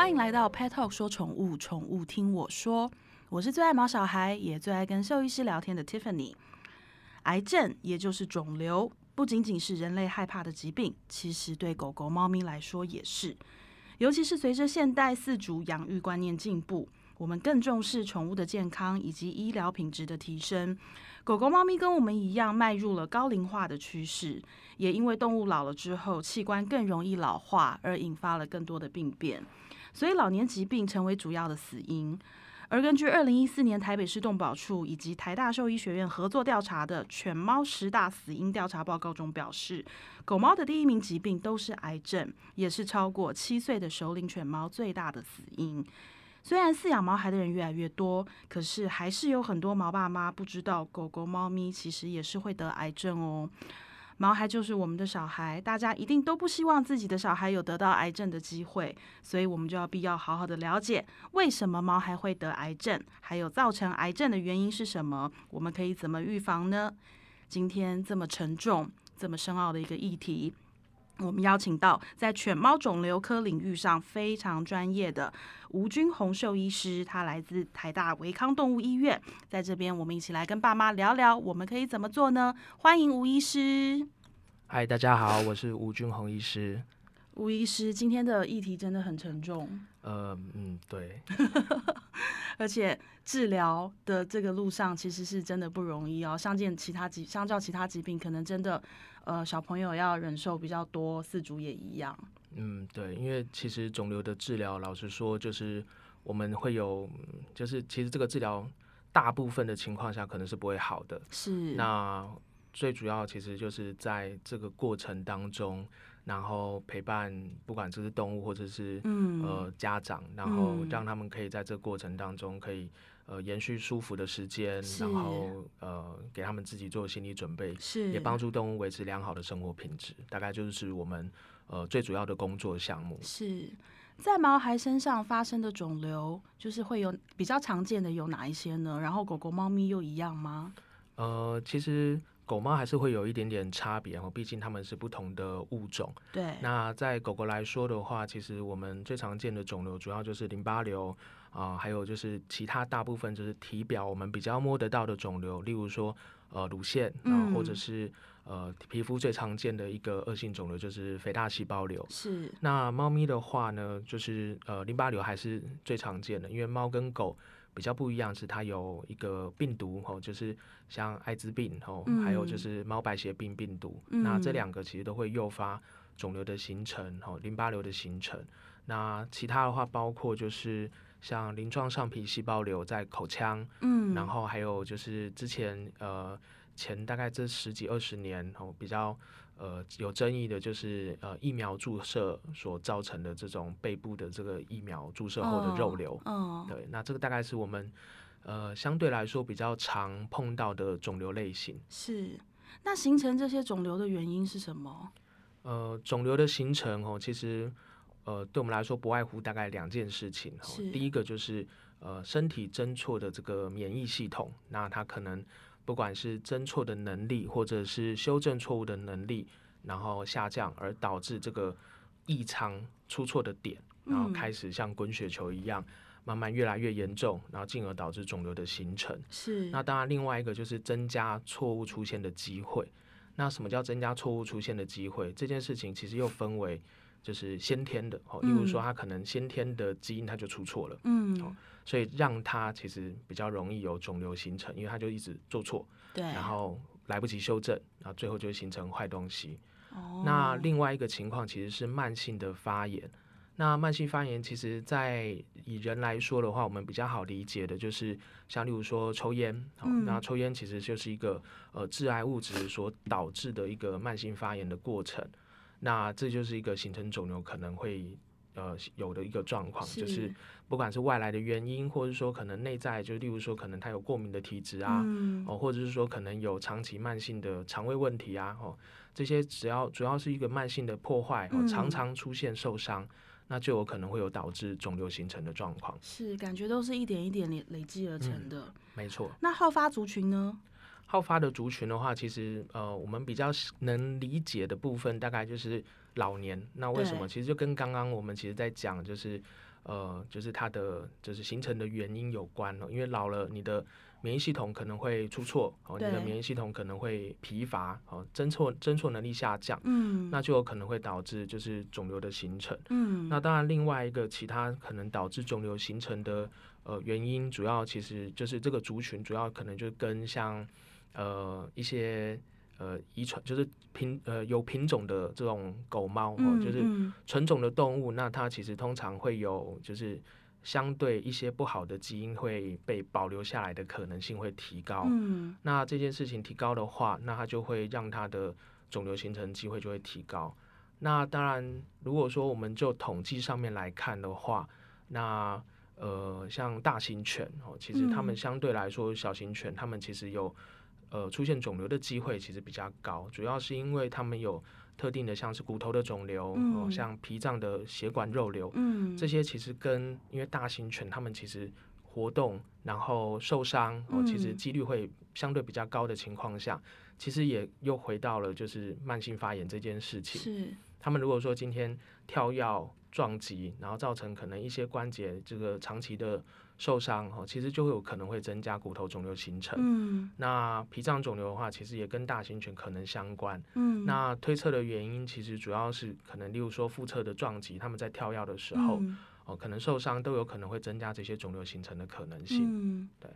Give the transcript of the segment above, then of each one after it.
欢迎来到 Pet Talk 说宠物，宠物听我说。我是最爱毛小孩，也最爱跟兽医师聊天的 Tiffany。癌症也就是肿瘤，不仅仅是人类害怕的疾病，其实对狗狗、猫咪来说也是。尤其是随着现代饲主养育观念进步，我们更重视宠物的健康以及医疗品质的提升。狗狗、猫咪跟我们一样，迈入了高龄化的趋势，也因为动物老了之后，器官更容易老化，而引发了更多的病变，所以老年疾病成为主要的死因。而根据二零一四年台北市动保处以及台大兽医学院合作调查的犬猫十大死因调查报告中表示，狗猫的第一名疾病都是癌症，也是超过七岁的首领犬猫最大的死因。虽然饲养毛孩的人越来越多，可是还是有很多毛爸妈不知道，狗狗、猫咪其实也是会得癌症哦。毛孩就是我们的小孩，大家一定都不希望自己的小孩有得到癌症的机会，所以我们就要必要好好的了解为什么毛孩会得癌症，还有造成癌症的原因是什么，我们可以怎么预防呢？今天这么沉重、这么深奥的一个议题。我们邀请到在犬猫肿瘤科领域上非常专业的吴君红兽医师，他来自台大维康动物医院，在这边我们一起来跟爸妈聊聊，我们可以怎么做呢？欢迎吴医师。嗨，大家好，我是吴君红医师。吴医师，今天的议题真的很沉重。呃，嗯，对。而且治疗的这个路上，其实是真的不容易哦。相见其他疾，相较其他疾病，可能真的。呃，小朋友要忍受比较多，四主也一样。嗯，对，因为其实肿瘤的治疗，老实说，就是我们会有，就是其实这个治疗大部分的情况下可能是不会好的。是。那最主要其实就是在这个过程当中，然后陪伴，不管这是动物或者是呃家长，然后让他们可以在这个过程当中可以。呃，延续舒服的时间，然后呃，给他们自己做心理准备，是也帮助动物维持良好的生活品质，大概就是我们呃最主要的工作项目。是在毛孩身上发生的肿瘤，就是会有比较常见的有哪一些呢？然后狗狗、猫咪又一样吗？呃，其实狗猫还是会有一点点差别哦，毕竟它们是不同的物种。对。那在狗狗来说的话，其实我们最常见的肿瘤主要就是淋巴瘤。啊，还有就是其他大部分就是体表我们比较摸得到的肿瘤，例如说呃乳腺啊，或者是呃皮肤最常见的一个恶性肿瘤就是肥大细胞瘤。是。那猫咪的话呢，就是呃淋巴瘤还是最常见的，因为猫跟狗比较不一样，是它有一个病毒吼，就是像艾滋病吼，还有就是猫白血病病毒，那这两个其实都会诱发肿瘤的形成吼，淋巴瘤的形成。那其他的话包括就是。像鳞状上皮细胞瘤在口腔，嗯，然后还有就是之前呃前大概这十几二十年哦比较呃有争议的就是呃疫苗注射所造成的这种背部的这个疫苗注射后的肉瘤，嗯，对，那这个大概是我们呃相对来说比较常碰到的肿瘤类型。是，那形成这些肿瘤的原因是什么？呃，肿瘤的形成哦，其实。呃，对我们来说不外乎大概两件事情。第一个就是呃，身体侦错的这个免疫系统，那它可能不管是侦错的能力，或者是修正错误的能力，然后下降，而导致这个异常出错的点，然后开始像滚雪球一样，慢慢越来越严重，然后进而导致肿瘤的形成。是。那当然，另外一个就是增加错误出现的机会。那什么叫增加错误出现的机会？这件事情其实又分为。就是先天的哦，例如说他可能先天的基因他就出错了，嗯，所以让他其实比较容易有肿瘤形成，因为他就一直做错，对，然后来不及修正，然后最后就形成坏东西。哦，那另外一个情况其实是慢性的发炎。那慢性发炎其实，在以人来说的话，我们比较好理解的就是像例如说抽烟，嗯，那抽烟其实就是一个呃致癌物质所导致的一个慢性发炎的过程。那这就是一个形成肿瘤可能会呃有的一个状况，就是不管是外来的原因，或者说可能内在，就例如说可能他有过敏的体质啊，哦，或者是说可能有长期慢性的肠胃问题啊，哦，这些只要主要是一个慢性的破坏，哦，常常出现受伤，那就有可能会有导致肿瘤形成的状况。是，感觉都是一点一点累累积而成的。没错。那好发族群呢？好发的族群的话，其实呃，我们比较能理解的部分，大概就是老年。那为什么？其实就跟刚刚我们其实在讲，就是呃，就是它的就是形成的原因有关了。因为老了，你的免疫系统可能会出错，哦，你的免疫系统可能会疲乏，哦，侦错侦错能力下降，嗯，那就有可能会导致就是肿瘤的形成。嗯，那当然，另外一个其他可能导致肿瘤形成的呃原因，主要其实就是这个族群主要可能就跟像呃一些呃遗传就是品呃有品种的这种狗猫哦，嗯就是嗯纯种的动物，那它其实通常会有就是相对一些不好的基因会被保留下来的可能性会提高。嗯那这件事情提高的话，那它就会让它的肿瘤形成机会就会提高。那当然，如果说我们就统计上面来看的话，那呃，像大型犬哦，其实它们嗯相对来说，小型犬它们其实有呃出现肿瘤的机会其实比较高，主要是因为他们有特定的像是骨头的肿瘤，像脾脏的血管肉瘤，嗯，这些其实跟因为大型犬它们其实活动然后受伤哦，其实嗯。几率会相对比较高的情况下，其实也又回到了就是慢性发炎这件事情。是。他们如果说今天跳药撞击，然后造成可能一些关节这个长期的受伤哦，其实就会有可能会增加骨头肿瘤形成。嗯那脾脏肿瘤的话，其实也跟大型犬可能相关。嗯，那推测的原因其实主要是可能，例如说腹侧的撞击，他们在跳跃的时候，嗯哦，可能受伤都有可能会增加这些肿瘤形成的可能性。嗯，对。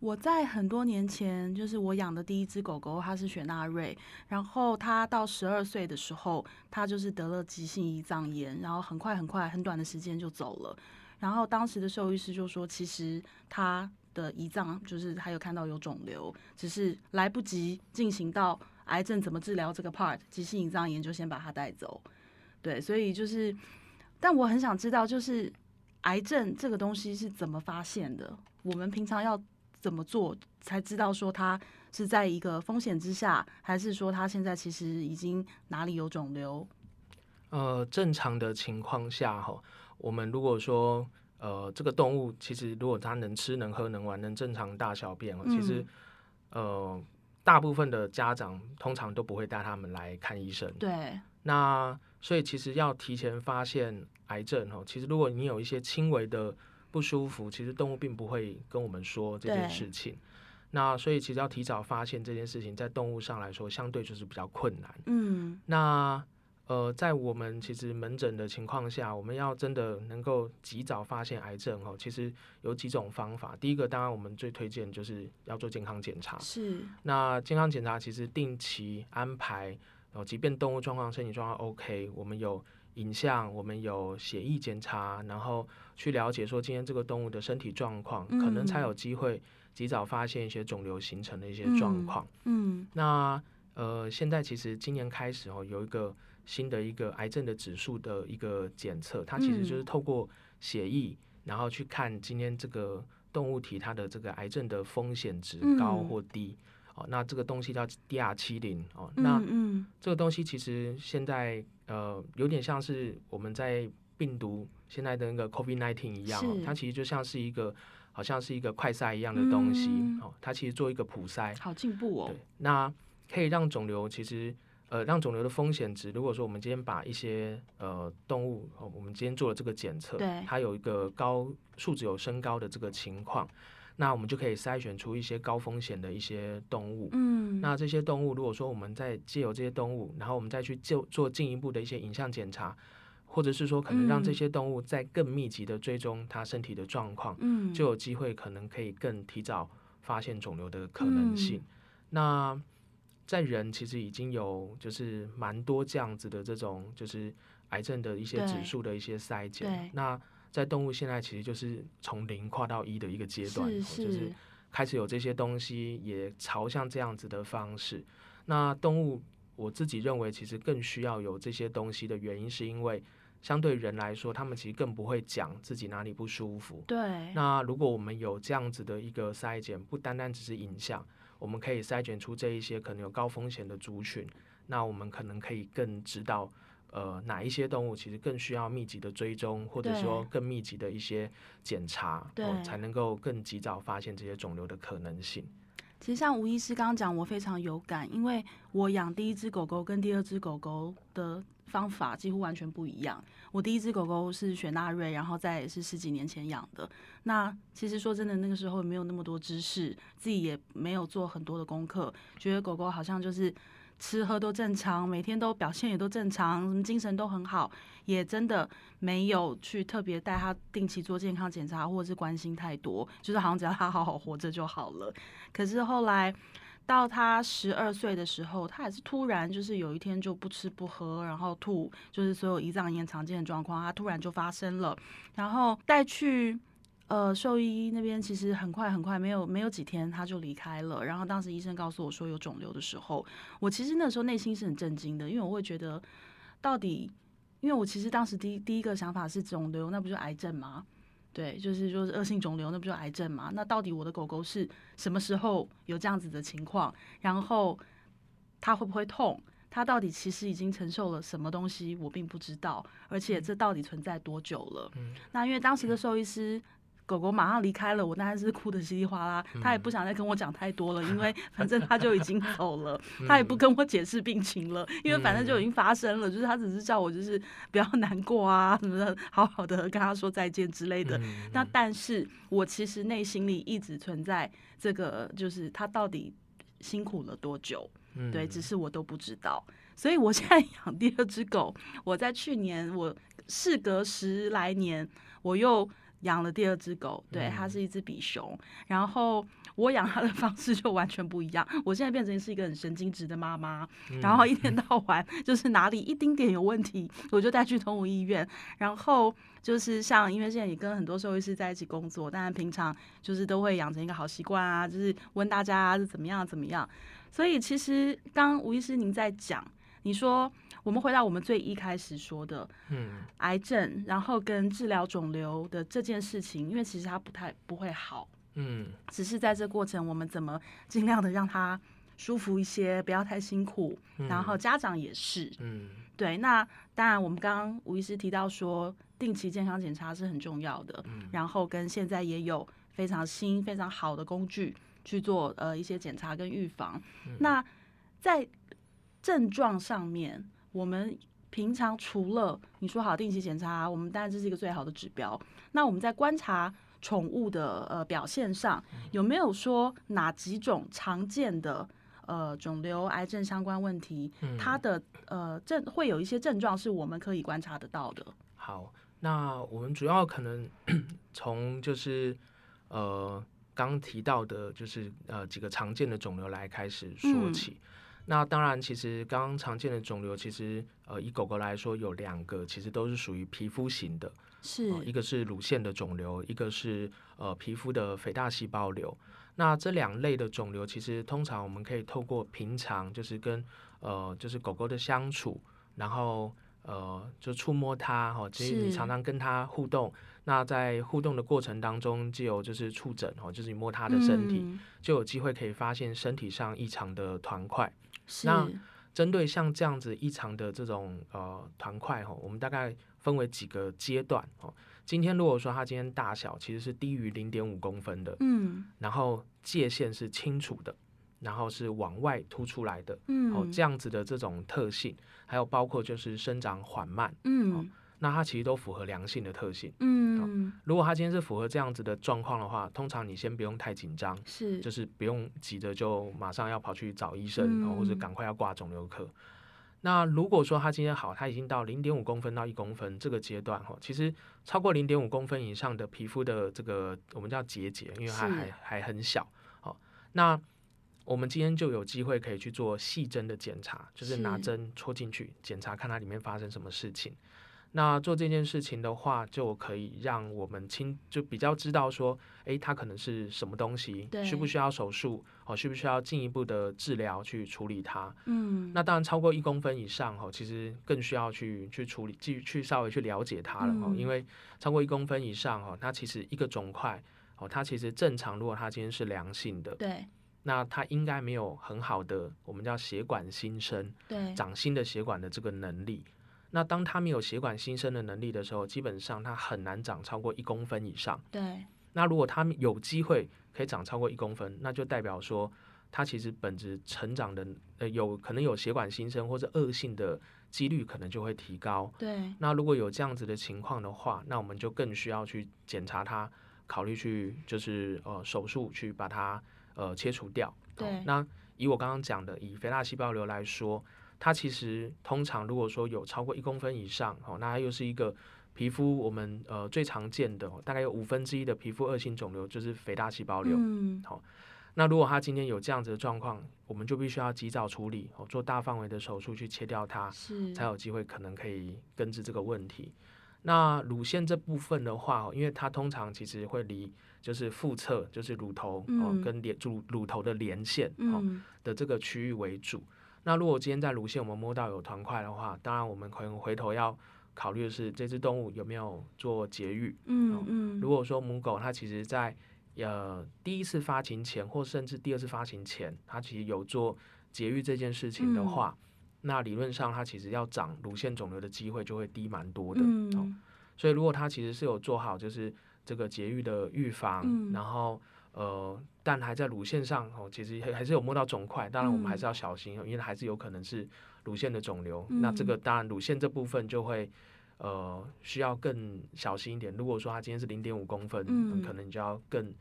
我在很多年前，就是我养的第一只狗狗，它是雪纳瑞。然后它到十二岁的时候，它就是得了急性胰脏炎，然后很快很快很短的时间就走了。然后当时的兽医师就说，其实他的胰脏就是还有看到有肿瘤，只是来不及进行到癌症怎么治疗这个 part，急性胰脏炎就先把它带走。对，所以就是，但我很想知道，就是癌症这个东西是怎么发现的？我们平常要怎么做才知道说它是在一个风险之下，还是说它现在其实已经哪里有肿瘤？呃，正常的情况下，哈，我们如果说呃这个动物其实如果它能吃能喝能玩能正常大小便，哦，其实嗯呃大部分的家长通常都不会带他们来看医生。对，那所以其实要提前发现癌症哦，其实如果你有一些轻微的不舒服，其实动物并不会跟我们说这件事情。那所以其实要提早发现这件事情，在动物上来说，相对就是比较困难。嗯那呃，在我们其实门诊的情况下，我们要真的能够及早发现癌症哦，其实有几种方法。第一个，当然我们最推荐就是要做健康检查。是，那健康检查其实定期安排，哦，即便动物状况、身体状况 OK，我们有影像，我们有血液检查，然后去了解说今天这个动物的身体状况，可能才嗯有机会及早发现一些肿瘤形成的一些状况。嗯那呃，现在其实今年开始哦，有一个新的一个癌症的指数的一个检测，它其实就是嗯。透过血液，然后去看今天这个动物体它的这个癌症的风险值高嗯。或低。哦，那这个东西叫 DR 七零哦，那这个东西其实现在呃有点像是我们在病毒现在的那个 COVID nineteen 一样、哦，它其实就像是一个好像是一个快筛一样的东西、嗯。哦，它其实做一个普筛，好进步哦。对，，那可以让肿瘤其实呃让肿瘤的风险值，如果说我们今天把一些呃动物，哦我们今天做了这个检测，它有一个高数值有升高的这个情况，那我们就可以筛选出一些高风险的一些动物。嗯，那这些动物，如果说我们再借由这些动物，然后我们再去就做进一步的一些影像检查，或者是说可能让这嗯些动物再更密集的追踪它身体的状况，嗯就有机会可能可以更提早发现肿瘤的可能性。嗯那在人其实已经有就是蛮多这样子的这种就是癌症的一些指数的一些筛对检。那在动物现在其实就是从零跨到一的一个阶段，就是是，开始有这些东西，也朝向这样子的方式。那动物，我自己认为其实更需要有这些东西的原因，是因为相对人来说，他们其实更不会讲自己哪里不舒服。对，那如果我们有这样子的一个筛检，不单单只是影像，我们可以筛选出这一些可能有高风险的族群，那我们可能可以更知道。呃，哪一些动物其实更需要密集的追踪，或者说更密集的一些检查，对哦，才能够更及早发现这些肿瘤的可能性。其实像吴医师刚刚讲，我非常有感，因为我养第一只狗狗跟第二只狗狗的方法几乎完全不一样。我第一只狗狗是雪纳瑞，然后再是十几年前养的。那其实说真的，那个时候没有那么多知识，自己也没有做很多的功课，觉得狗狗好像就是吃喝都正常，每天都表现也都正常，什么精神都很好，也真的没有去特别带他定期做健康检查，或者是关心太多，就是好像只要他好好活着就好了。可是后来到他十二岁的时候，他还是突然就是有一天就不吃不喝，然后吐，就是所有胰脏炎常见的状况，他突然就发生了。然后带去呃兽医那边，其实很快很快，没有没有几天他就离开了。然后当时医生告诉我说有肿瘤的时候，我其实那时候内心是很震惊的，因为我会觉得到底，因为我其实当时第第一个想法是肿瘤，那不就癌症吗？对，就是说是恶性肿瘤，那不就癌症吗？那到底我的狗狗是什么时候有这样子的情况？然后它会不会痛？它到底其实已经承受了什么东西？我并不知道，而且这到底存在多久了？嗯那因为当时的兽医师。狗狗马上离开了，我当然是哭的稀里哗啦。他也不想再跟我讲太多了，因为 反正他就已经走了，他也不跟我解释病情了，因为反正就已经发生了。就是他只是叫我就是不要 难过啊什么的，好好的跟他说再见之类的。那但是我其实内心里一直存在这个，就是他到底辛苦了多久？对，只是我都不知道。所以我现在养第二只狗，我在去年我事隔十来年，我又。养了第二只狗，对，它是一只比熊。然后我养它的方式就完全不一样。我现在变成是一个很神经质的妈妈，然后一天到晚就是哪里一丁点有问题，我就带去动物医院。然后就是像，因为现在也跟很多兽医师在一起工作，当然平常就是都会养成一个好习惯啊，就是问大家是怎么样怎么样。所以其实刚吴医师您在讲，你说。我们回到我们最一开始说的，嗯，癌症，然后跟治疗肿瘤的这件事情，因为其实它不太不会好，嗯，只是在这过程，我们怎么尽量的让它舒服一些，不要太辛苦，然后家长也是，嗯，对。那当然，我们刚刚吴医师提到说，定期健康检查是很重要的，嗯，然后跟现在也有非常新、非常好的工具去做呃一些检查跟预防。那在症状上面。我们平常除了你说好定期检查，我们当然这是一个最好的指标。那我们在观察宠物的呃表现上，有没有说哪几种常见的呃肿瘤、癌症相关问题，它的呃症会有一些症状是我们可以观察得到的？好，那我们主要可能 从就是呃刚提到的，就是呃几个常见的肿瘤来开始说起。那当然，其实刚刚常见的肿瘤，其实呃，以狗狗来说，有两个，其实都是属于皮肤型的，是一个是乳腺的肿瘤，一个是呃皮肤的肥大细胞瘤。那这两类的肿瘤，其实通常我们可以透过平常就是跟呃就是狗狗的相处，然后呃就触摸它哈，其实你常常跟它互动。那在互动的过程当中，就有就是触诊哦，就是你摸它的身体，就有机会可以发现身体上异常的团块。那针对像这样子异常的这种呃团块哈，我们大概分为几个阶段哦。今天如果说它今天大小其实是低于零点五公分的，嗯，然后界限是清楚的，然后是往外凸出来的，嗯，哦这样子的这种特性，还有包括就是生长缓慢，嗯。那它其实都符合良性的特性。嗯，如果它今天是符合这样子的状况的话，通常你先不用太紧张，是，就是不用急着就马上要跑去找医生，或者赶快要挂肿瘤科。那如果说它今天好，它已经到零点五公分到一公分这个阶段哈，其实超过零点五公分以上的皮肤的这个我们叫结节，因为它还还很小。好，那我们今天就有机会可以去做细针的检查，就是拿针戳进去检查，看它里面发生什么事情。那做这件事情的话，就可以让我们清就比较知道说，哎，它可能是什么东西，需不需要手术，哦，需不需要进一步的治疗去处理它？嗯，那当然超过一公分以上，哦，其实更需要去去处理，去去稍微去了解它了，哈，因为超过一公分以上，哦，它其实一个肿块，哦，它其实正常，如果它今天是良性的，对，那它应该没有很好的我们叫血管新生，对，长新的血管的这个能力。那当它没有血管新生的能力的时候，基本上它很难长超过一公分以上。对。那如果它有机会可以长超过一公分，那就代表说它其实本质成长的呃有可能有血管新生或者恶性的几率可能就会提高。对，那如果有这样子的情况的话，那我们就更需要去检查它，考虑去就是呃手术去把它呃切除掉。对那以我刚刚讲的，以肥大细胞瘤来说，它其实通常如果说有超过一公分以上，哦，那它又是一个皮肤我们呃最常见的，大概有五分之一的皮肤恶性肿瘤就是肥大细胞瘤。嗯，那如果它今天有这样子的状况，我们就必须要及早处理，哦，做大范围的手术去切掉它，是，才有机会可能可以根治这个问题。那乳腺这部分的话，因为它通常其实会离就是腹侧，就是乳头跟连乳乳头的连线的这个区域为主。那如果今天在乳腺我们摸到有团块的话，当然我们可能回头要考虑的是这只动物有没有做节育。嗯嗯，如果说母狗它其实在呃第一次发情前，或甚至第二次发情前，它其实有做节育这件事情的嗯话，那理论上它其实要长乳腺肿瘤的机会就会低蛮多的。哦嗯所以如果它其实是有做好就是这个节育的预防，嗯然后呃，但还在乳腺上哦，其实还还是有摸到肿块，当然我们还是要小心，因为还是有可能是乳腺的肿瘤。那这个嗯当然乳腺这部分就会呃需要更小心一点。如果说它今天是零点五公分，嗯可能你就要更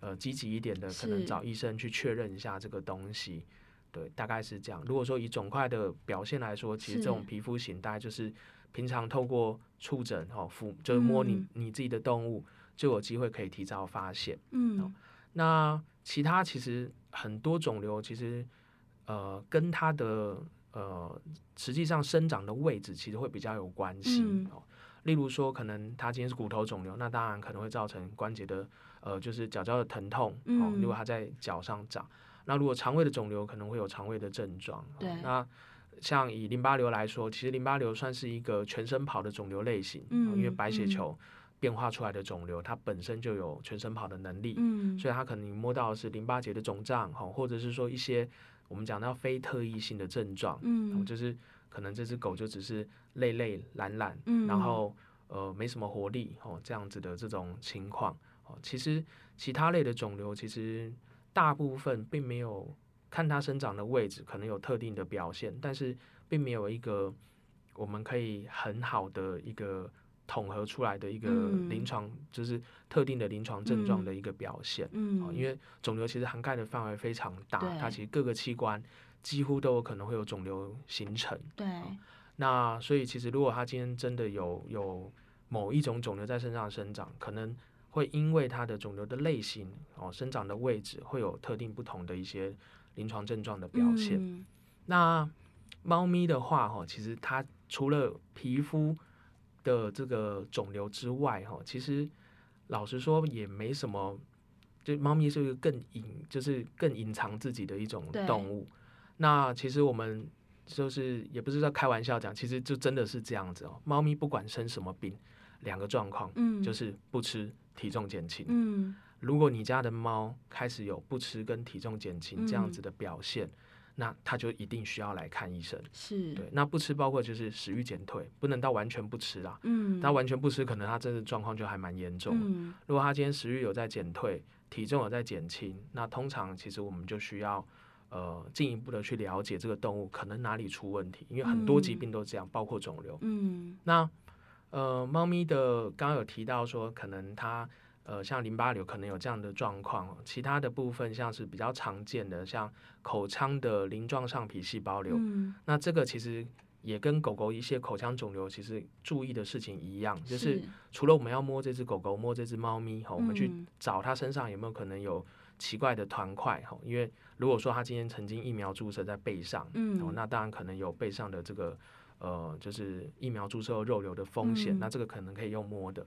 呃积极一点的，可能找医生去确认一下这个东西。对，大概是这样。如果说以肿块的表现来说，其实这种皮肤型大概就是平常透过触诊哦，抚就是摸你、嗯你自己的动物，就有机会可以提早发现。嗯那其他其实很多肿瘤其实呃跟它的呃实际上生长的位置其实会比较有关系、嗯哦。例如说，可能它今天是骨头肿瘤，那当然可能会造成关节的呃就是脚脚的疼痛哦。嗯如果它在脚上长，那如果肠胃的肿瘤可能会有肠胃的症状。哦对那像以淋巴瘤来说，其实淋巴瘤算是一个全身跑的肿瘤类型，嗯哦因为白血嗯球变化出来的肿瘤，它本身就有全身跑的能力。嗯，所以它可能摸到的是淋巴结的肿胀，哈，或者是说一些我们讲到非特异性的症状，哦嗯就是可能这只狗就只是累累懒懒，嗯然后呃没什么活力，哦这样子的这种情况，哦，其实其他类的肿瘤其实大部分并没有看它生长的位置，可能有特定的表现，但是并没有一个我们可以很好的一个。统合出来的一个嗯临床，就是特定的临床症状的一个表现。嗯哦，因为肿瘤其实涵盖的范围非常大，它其实各个器官几乎都有可能会有肿瘤形成。对那所以其实如果它今天真的有有某一种肿瘤在身上生长，可能会因为它的肿瘤的类型哦生长的位置会有特定不同的一些临床症状的表现。嗯那猫咪的话，哈，其实它除了皮肤的这个肿瘤之外，哈，其实老实说也没什么。就猫咪是一个更隐，就是更隐藏自己的一种动物。那其实我们就是也不是在开玩笑讲，其实就真的是这样子哦。猫咪不管生什么病，两个状况，嗯就是不吃，体重减轻。嗯如果你家的猫开始有不吃跟体重减轻这样嗯子的表现，那他就一定需要来看医生。是对，那不吃包括就是食欲减退，不能到完全不吃啦。嗯他完全不吃，可能他真的状况就还蛮严重。嗯如果他今天食欲有在减退，体重有在减轻，那通常其实我们就需要呃进一步的去了解这个动物可能哪里出问题，因为很多疾嗯病都这样，包括肿瘤。嗯那呃，猫咪的刚刚有提到说，可能它呃像淋巴瘤可能有这样的状况，其他的部分像是比较常见的，像口腔的鳞状上皮细胞瘤，嗯。那这个其实也跟狗狗一些口腔肿瘤其实注意的事情一样，就是除了我们要摸这只狗狗、摸这只猫咪哈，我们去嗯。找它身上有没有可能有奇怪的团块哈，因为如果说它今天曾经疫苗注射在背上，嗯哦，那当然可能有背上的这个呃，就是疫苗注射后肉瘤的风险，嗯那这个可能可以用摸的。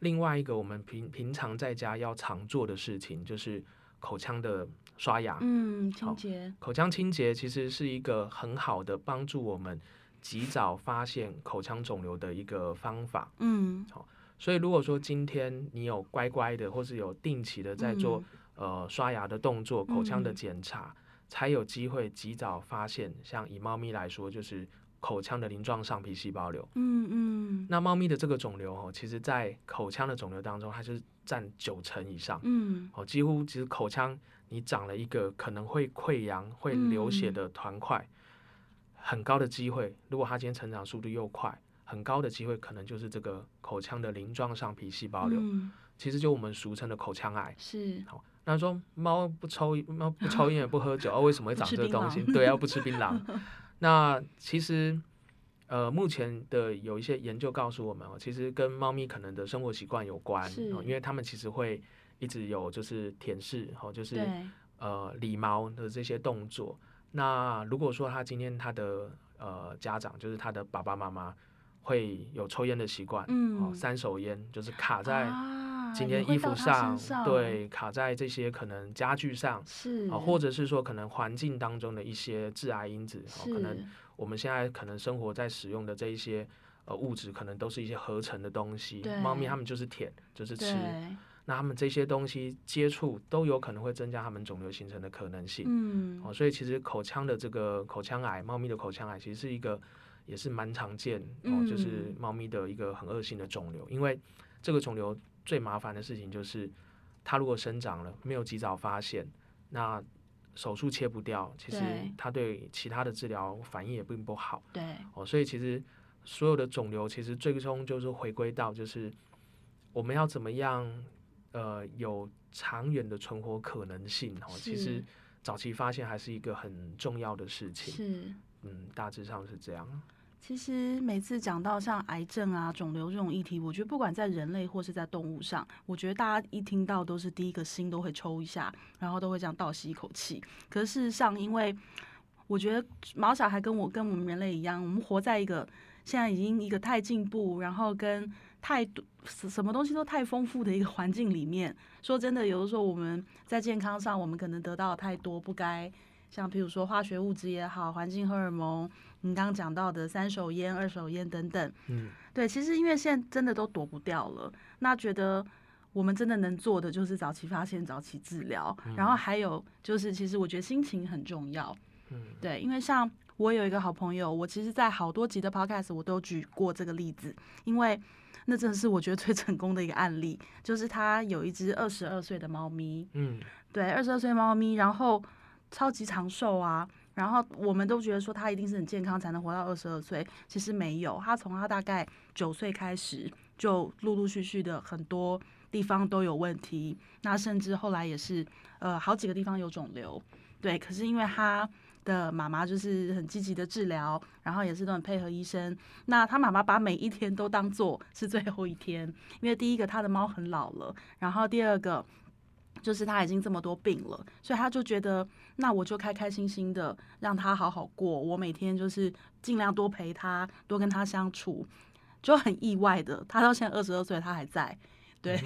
另外一个我们平平常在家要常做的事情就是口腔的刷牙，嗯清洁口腔清洁其实是一个很好的帮助我们及早发现口腔肿瘤的一个方法。嗯好所以如果说今天你有乖乖的，或是有定期的在做、呃刷牙的动作、口腔的嗯检查，才有机会及早发现。像以猫咪来说，就是口腔的鳞状上皮细胞瘤。嗯嗯那猫咪的这个肿瘤哦，其实在口腔的肿瘤当中，它就是占九成以上嗯哦，几乎其实口腔你长了一个可能会溃疡、会流血嗯的团块，很高的机会，如果它今天成长速度又快，很高的机会可能就是这个口腔的鳞状上皮细胞瘤，嗯，其实就我们俗称的口腔癌。是好，那说猫不抽猫不抽烟也不喝酒，哦，为什么会长这个东西？榔对，要不吃槟榔。那其实，呃，目前的有一些研究告诉我们哦，其实跟猫咪可能的生活习惯有关，哦，因为它们其实会一直有就是舔舐，哦，就是，呃理毛的这些动作。那如果说他今天他的呃家长就是他的爸爸妈妈会有抽烟的习惯，哦，嗯三手烟就是卡在啊今天衣服上，上，对，卡在这些可能家具上。是啊，或者是说可能环境当中的一些致癌因子，哦，可能我们现在可能生活在使用的这一些呃物质，可能都是一些合成的东西。猫咪对它们就是舔，就是吃，那它们这些东西接触都有可能会增加它们肿瘤形成的可能性。嗯哦，所以其实口腔的这个口腔癌，猫咪的口腔癌其实是一个也是蛮常见哦，就是嗯猫咪的一个很恶性的肿瘤。因为这个肿瘤最麻烦的事情就是，它如果生长了，没有及早发现，那手术切不掉，其实对它对其他的治疗反应也并不好对，哦。所以其实所有的肿瘤其实最终就是回归到就是我们要怎么样呃有长远的存活可能性哦。其实早期发现还是一个很重要的事情。是。嗯，大致上是这样。其实每次讲到像癌症啊、肿瘤这种议题，我觉得不管在人类或是在动物上，我觉得大家一听到都是第一个心都会抽一下，然后都会这样倒吸一口气。可是事实上，因为我觉得毛小孩跟我跟我们人类一样，我们活在一个现在已经一个太进步，然后跟太多什什么东西都太丰富的一个环境里面。说真的，有的时候我们在健康上，我们可能得到太多不该。像譬如说化学物质也好，环境荷尔蒙，你刚刚讲到的三手烟、二手烟等等，嗯，对，其实因为现在真的都躲不掉了，那觉得我们真的能做的就是早期发现、早期治疗，然后还有就是，其实我觉得心情很重要，嗯，对，因为像我有一个好朋友，我其实，在好多集的 podcast 我都举过这个例子，因为那真的是我觉得最成功的一个案例，就是他有一只二十二岁的猫咪，嗯，对，二十二岁猫咪，然后超级长寿啊。然后我们都觉得说他一定是很健康才能活到二十二岁，其实没有，他从他大概九岁开始就陆陆续续的很多地方都有问题，那甚至后来也是呃好几个地方有肿瘤，对，可是因为他的妈妈就是很积极的治疗，然后也是都很配合医生。那他妈妈把每一天都当做是最后一天，因为第一个他的猫很老了，然后第二个就是他已经这么多病了，所以他就觉得那我就开开心心的让他好好过，我每天就是尽量多陪他，多跟他相处。就很意外的，他到现在二十二岁，他还在。对，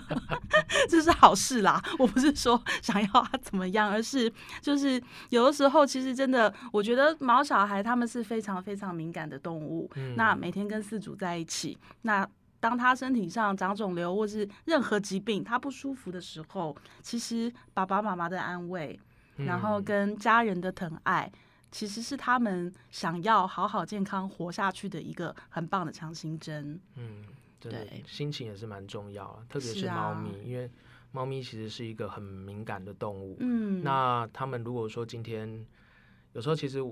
这是好事啦。我不是说想要他怎么样，而是就是有的时候，其实真的，我觉得毛小孩他们是非常非常敏感的动物。嗯那每天跟饲主在一起，那当他身体上长肿瘤或是任何疾病，他不舒服的时候，其实爸爸妈妈的安慰，然后嗯跟家人的疼爱。其实是他们想要好好健康活下去的一个很棒的强心针。嗯，真的对心情也是蛮重要啊，特别是是猫啊咪，因为猫咪其实是一个很敏感的动物。嗯，那他们如果说今天有时候其实，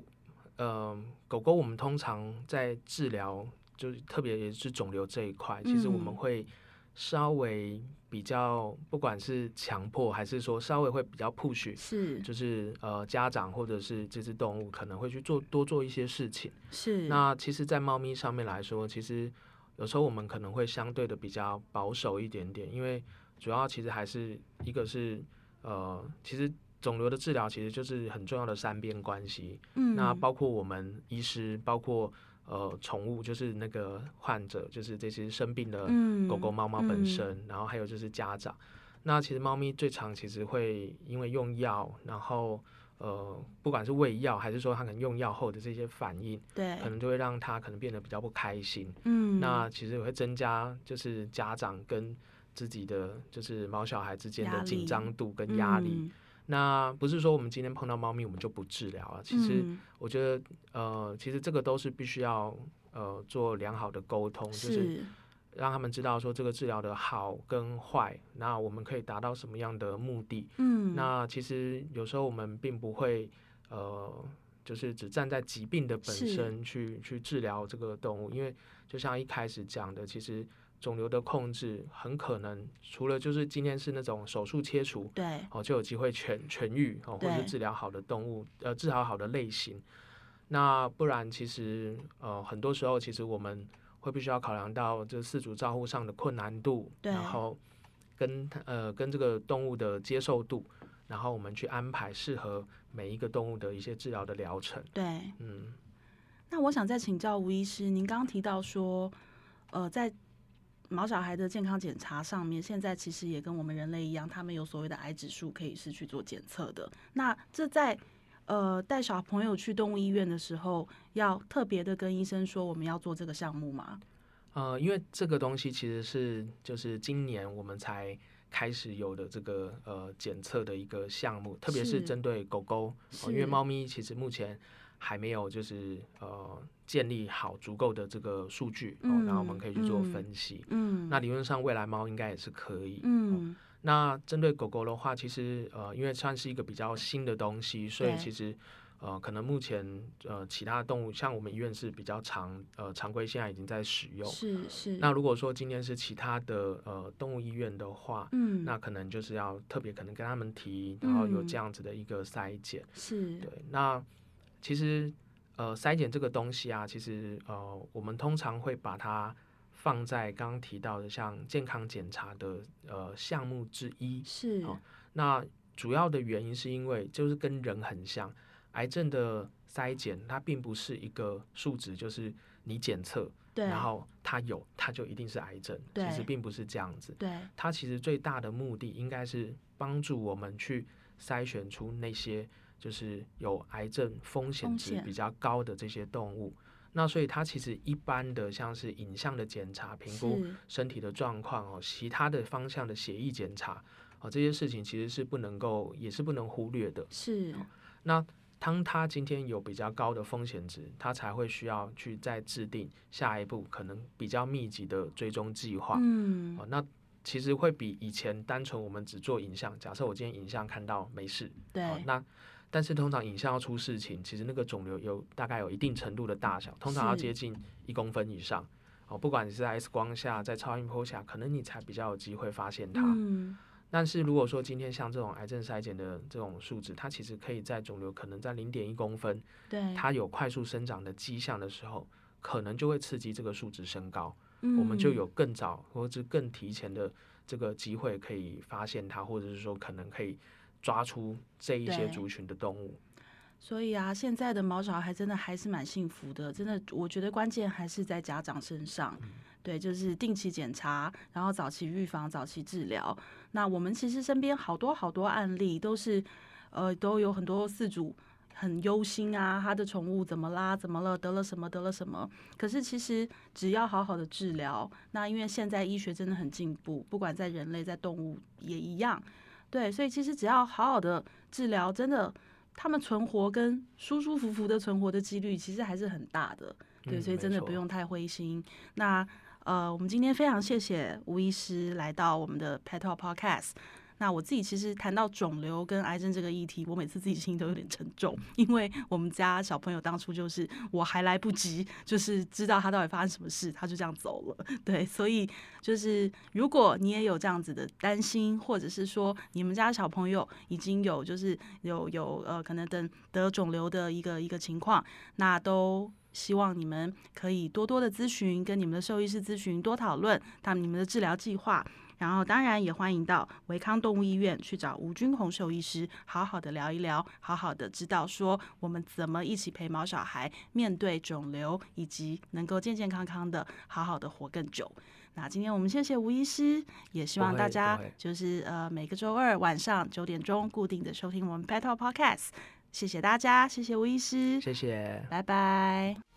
呃，狗狗我们通常在治疗，就是特别也是肿瘤这一块，其实我们嗯会稍微比较，不管是强迫还是说稍微会比较 push，是就是呃家长或者是这只动物可能会去做多做一些事情。是，那其实，在猫咪上面来说，其实有时候我们可能会相对的比较保守一点点，因为主要其实还是一个是呃，其实肿瘤的治疗其实就是很重要的三边关系。嗯，那包括我们医师，包括呃宠物，就是那个患者，就是这些生病的嗯狗狗、猫猫本身，然后还有就是家长。那其实猫咪最常其实会因为用药，然后呃，不管是喂药还是说它可能用药后的这些反应，对，可能就会让它可能变得比较不开心。嗯，那其实也会增加就是家长跟自己的就是毛小孩之间的紧张度跟压力。嗯那不是说我们今天碰到猫咪我们就不治疗了，其实嗯。我觉得呃，其实这个都是必须要呃做良好的沟通，就是。是让他们知道说这个治疗的好跟坏，那我们可以达到什么样的目的。嗯，那其实有时候我们并不会呃，就是只站在疾病的本身去去治疗这个动物，因为就像一开始讲的，其实肿瘤的控制很可能除了就是今天是那种手术切除。对哦，就有机会痊痊愈哦，或者是治疗好的动物，呃，治疗好的类型。那不然，其实呃，很多时候其实我们会必须要考量到这四主照护上的困难度，对然后跟呃跟这个动物的接受度，然后我们去安排适合每一个动物的一些治疗的疗程。对。嗯，那我想再请教吴医师，您刚刚提到说，呃，在毛小孩的健康检查上面，现在其实也跟我们人类一样，他们有所谓的癌指数可以是去做检测的。那这在呃带小朋友去动物医院的时候，要特别的跟医生说我们要做这个项目吗？呃，因为这个东西其实是就是今年我们才开始有的这个呃检测的一个项目，特别是是针对狗狗，呃、因为猫咪其实目前还没有就是呃建立好足够的这个数据，哦，然后我们嗯可以去做嗯分析。嗯，那理论上未来猫应该也是可以。嗯那针对狗狗的话，其实呃，因为算是一个比较新的东西，所以其实呃，可能目前呃其他动物，像我们医院是比较常呃常规现在已经在使用。是是，那如果说今天是其他的呃动物医院的话，嗯那可能就是要特别可能跟他们提，然后有嗯这样子的一个筛检。是对，那其实呃筛检这个东西啊，其实呃我们通常会把它放在刚刚提到的像健康检查的呃项目之一。是好那主要的原因是因为就是跟人很像，癌症的筛检它并不是一个数值，就是你检测，对，然后它有，它就一定是癌症。对其实并不是这样子。对它其实最大的目的应该是帮助我们去筛选出那些就是有癌症风险值比较高的这些动物。那所以它其实一般的像是影像的检查、评估身体的状况哦，其他的方向的血液检查哦，这些事情其实是不能够，也是不能忽略的。是那当他今天有比较高的风险值，他才会需要去再制定下一步可能比较密集的追踪计划。嗯哦，那其实会比以前单纯我们只做影像。假设我今天影像看到没事，对哦，那但是通常影像要出事情，其实那个肿瘤有大概有一定程度的大小，通常要接近一公分以上。哦，不管你是在 X 光下，在超音波下，可能你才比较有机会发现它。嗯但是如果说今天像这种癌症筛检的这种数值，它其实可以在肿瘤可能在零点一公分，对，它有快速生长的迹象的时候，可能就会刺激这个数值升高。我们就嗯有更早或者更提前的这个机会可以发现它，或者是说可能可以抓出这一些族群的动物。所以啊，现在的毛小孩真的还是蛮幸福的，真的，我觉得关键还是在家长身上。对，就是定期检查，然后早期预防、早期治疗。那我们其实身边好多好多案例都是，呃，都有很多饲主很忧心啊，他的宠物怎么啦？怎么了？得了什么？得了什么？可是其实只要好好的治疗，那因为现在医学真的很进步，不管在人类在动物也一样。对，所以其实只要好好的治疗，真的。他们存活跟舒舒服服的存活的几率其实还是很大的，对，嗯所以真的不用太灰心。那呃，我们今天非常谢谢吴医师来到我们的 Pet Talk Podcast。那我自己其实谈到肿瘤跟癌症这个议题，我每次自己心里都有点沉重，因为我们家小朋友当初就是我还来不及，就是知道他到底发生什么事，他就这样走了。对，所以就是如果你也有这样子的担心，或者是说你们家小朋友已经有就是有有呃可能等得肿瘤的一个一个情况，那都希望你们可以多多的咨询，跟你们的兽医师咨询，多讨论他们你们的治疗计划。然后，当然也欢迎到维康动物医院去找吴君红兽医师，好好的聊一聊，好好的知道说我们怎么一起陪毛小孩面对肿瘤，以及能够健健康康的好好的活更久。那今天我们谢谢吴医师，也希望大家就是呃每个周二晚上九点钟固定的收听我们 Pet Talk Podcast。谢谢大家，谢谢吴医师，谢谢。拜拜。